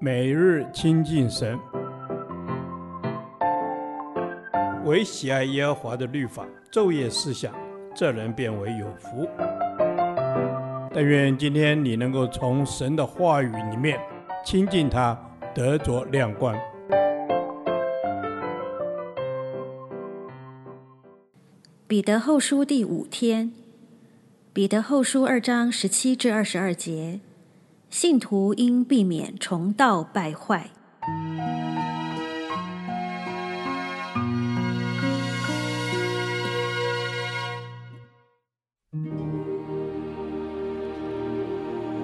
每日亲近神，唯喜爱耶和华的律法，昼夜思想，这人便为有福。但愿今天你能够从神的话语里面亲近他，得着亮光。彼得后书第五天，彼得后书二章十七至二十二节，信徒应避免重蹈败坏。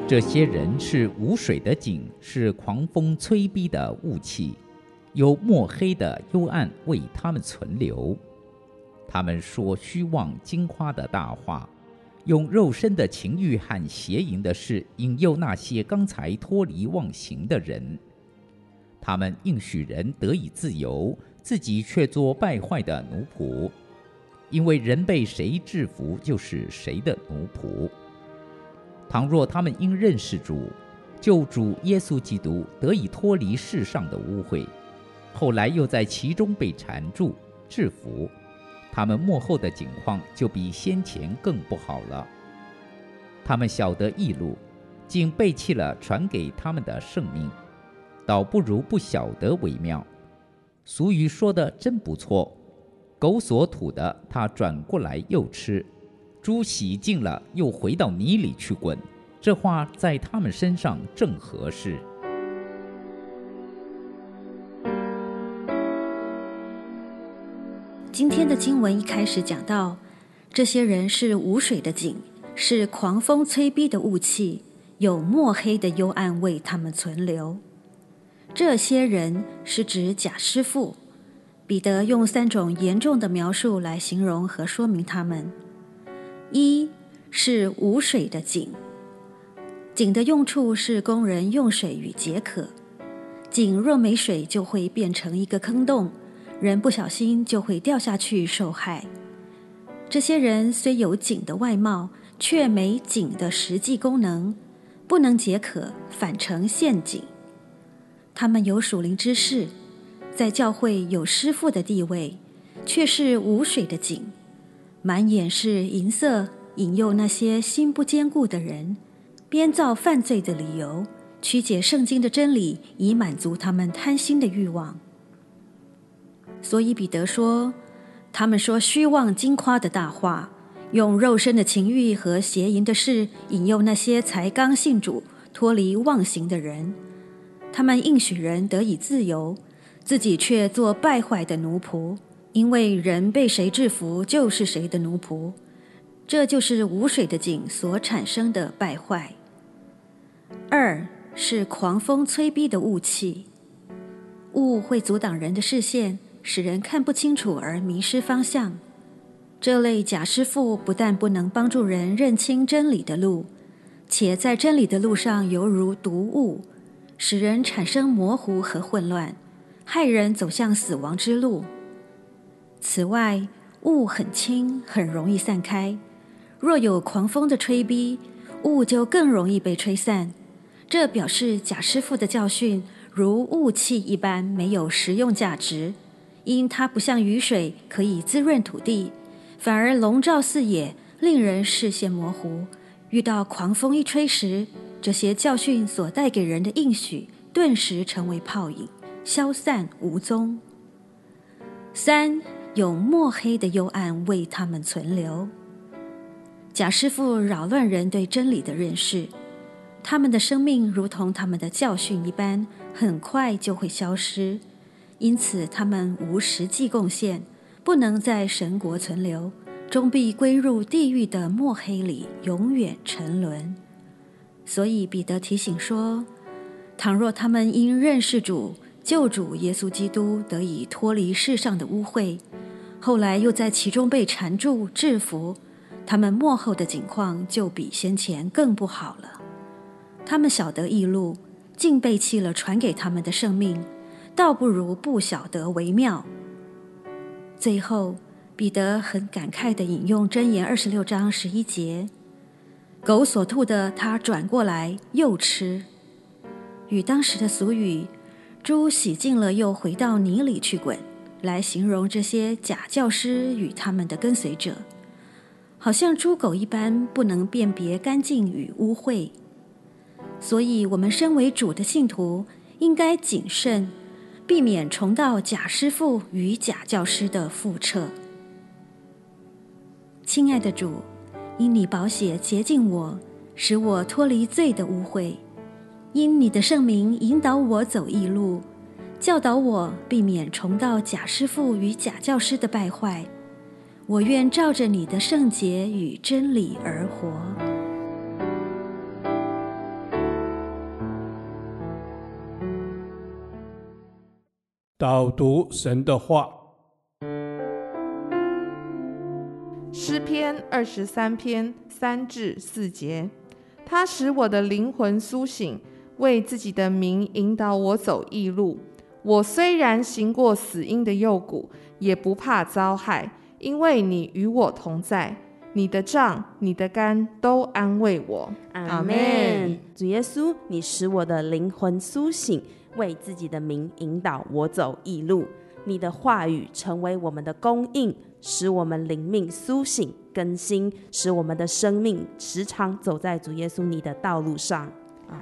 这些人是无水的井，是狂风吹逼的雾气，有墨黑的幽暗为他们存留。他们说虚妄矜夸的大话，用肉身的情欲和邪淫的事引诱那些刚才脱离妄行的人。他们应许人得以自由，自己却做败坏的奴仆，因为人被谁制服，就是谁的奴仆。倘若他们因认识主，救主耶稣基督得以脱离世上的污秽，后来又在其中被缠住、制服，他们幕后的景况就比先前更不好了。他们晓得易路，竟背弃了传给他们的圣命，倒不如不晓得为妙。俗语说的真不错：“狗所吐的，它转过来又吃。”猪洗净了，又回到泥里去滚。这话在他们身上正合适。今天的经文一开始讲到，这些人是无水的井，是狂风吹逼的雾气，有墨黑的幽暗为他们存留。这些人是指假师傅。彼得用三种严重的描述来形容和说明他们。一是无水的井，井的用处是供人用水与解渴。井若没水，就会变成一个坑洞，人不小心就会掉下去受害。这些人虽有井的外貌，却没井的实际功能，不能解渴，反成陷阱。他们有属灵知识，在教会有师傅的地位，却是无水的井。满眼是银色，引诱那些心不坚固的人，编造犯罪的理由，曲解圣经的真理，以满足他们贪心的欲望。所以彼得说，他们说虚妄矜夸的大话，用肉身的情欲和邪淫的事，引诱那些才刚信主、脱离妄行的人。他们应许人得以自由，自己却做败坏的奴仆。因为人被谁制服，就是谁的奴仆，这就是无水的井所产生的败坏。二是狂风吹逼的雾气，雾会阻挡人的视线，使人看不清楚而迷失方向。这类假师傅不但不能帮助人认清真理的路，且在真理的路上犹如毒雾，使人产生模糊和混乱，害人走向死亡之路。此外，雾很轻，很容易散开。若有狂风的吹逼，雾就更容易被吹散。这表示假师傅的教训如雾气一般，没有实用价值，因它不像雨水可以滋润土地，反而笼罩四野，令人视线模糊。遇到狂风一吹时，这些教训所带给人的应许，顿时成为泡影，消散无踪。三。有墨黑的幽暗为他们存留。假师傅扰乱人对真理的认识，他们的生命如同他们的教训一般，很快就会消失。因此，他们无实际贡献，不能在神国存留，终必归入地狱的墨黑里，永远沉沦。所以，彼得提醒说：倘若他们因认识主、救主耶稣基督，得以脱离世上的污秽。后来又在其中被缠住、制服，他们末后的景况就比先前更不好了。他们晓得义路，竟背弃了传给他们的圣命，倒不如不晓得为妙。最后，彼得很感慨地引用箴言二十六章十一节：“狗所吐的，它转过来又吃。”与当时的俗语“猪洗净了又回到泥里去滚”来形容这些假教师与他们的跟随者，好像猪狗一般，不能辨别干净与污秽。所以，我们身为主的信徒，应该谨慎，避免重蹈假师傅与假教师的覆辙。亲爱的主，因你宝血洁净我，使我脱离罪的污秽；因你的圣名引导我走义路。教导我避免重蹈假师傅与假教师的败坏，我愿照着你的圣洁与真理而活。导读神的话，诗篇二十三篇三至四节，他使我的灵魂苏醒，为自己的名引导我走义路。我虽然行过死荫的幽谷，也不怕遭害，因为你与我同在。你的杖、你的竿都安慰我。阿门。主耶稣，你使我的灵魂苏醒，为自己的名引导我走义路。你的话语成为我们的供应，使我们灵命苏醒更新，使我们的生命时常走在主耶稣你的道路上。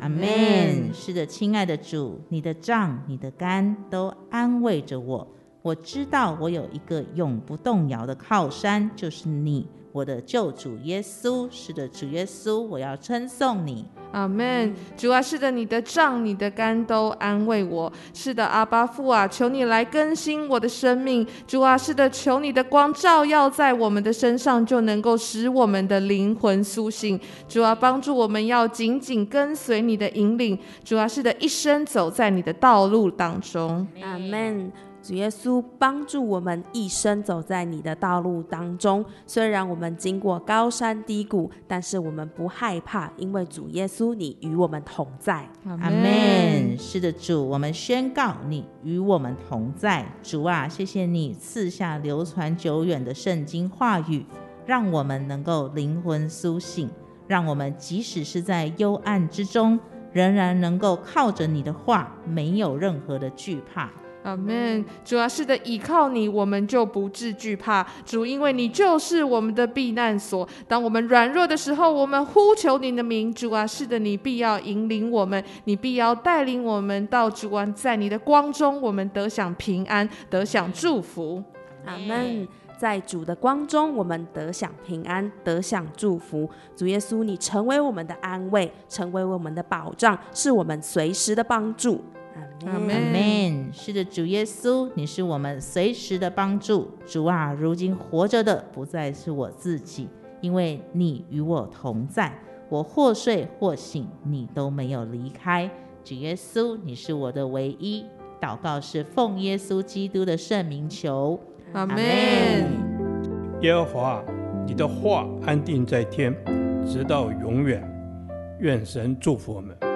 阿门。是的，亲爱的主，你的杖、你的竿都安慰着我。我知道我有一个永不动摇的靠山，就是你，我的救主耶稣。是的，主耶稣，我要称颂你。阿门。主啊，是的，你的杖、你的竿都安慰我。是的，阿巴父啊，求你来更新我的生命。主啊，是的，求你的光照耀在我们的身上，就能够使我们的灵魂苏醒。主啊，帮助我们要紧紧跟随你的引领。主啊，是的，一生走在你的道路当中。阿门。主耶稣帮助我们一生走在你的道路当中，虽然我们经过高山低谷，但是我们不害怕，因为主耶稣你与我们同在。阿门。是的，主，我们宣告你与我们同在。主啊，谢谢你赐下流传久远的圣经话语，让我们能够灵魂苏醒，让我们即使是在幽暗之中，仍然能够靠着你的话，没有任何的惧怕。阿门。主啊，是的，倚靠你，我们就不致惧怕。主，因为你就是我们的避难所。当我们软弱的时候，我们呼求你的名。主啊，是的，你必要引领我们，你必要带领我们到主啊，在你的光中，我们得享平安，得享祝福。阿门。在主的光中，我们得享平安，得享祝福。主耶稣，你成为我们的安慰，成为我们的保障，是我们随时的帮助。阿门。是的，主耶稣，你是我们随时的帮助。主啊，如今活着的不再是我自己，因为你与我同在。我或睡或醒，你都没有离开。主耶稣，你是我的唯一。祷告是奉耶稣基督的圣名求。阿门。耶和华，你的话安定在天，直到永远。愿神祝福我们。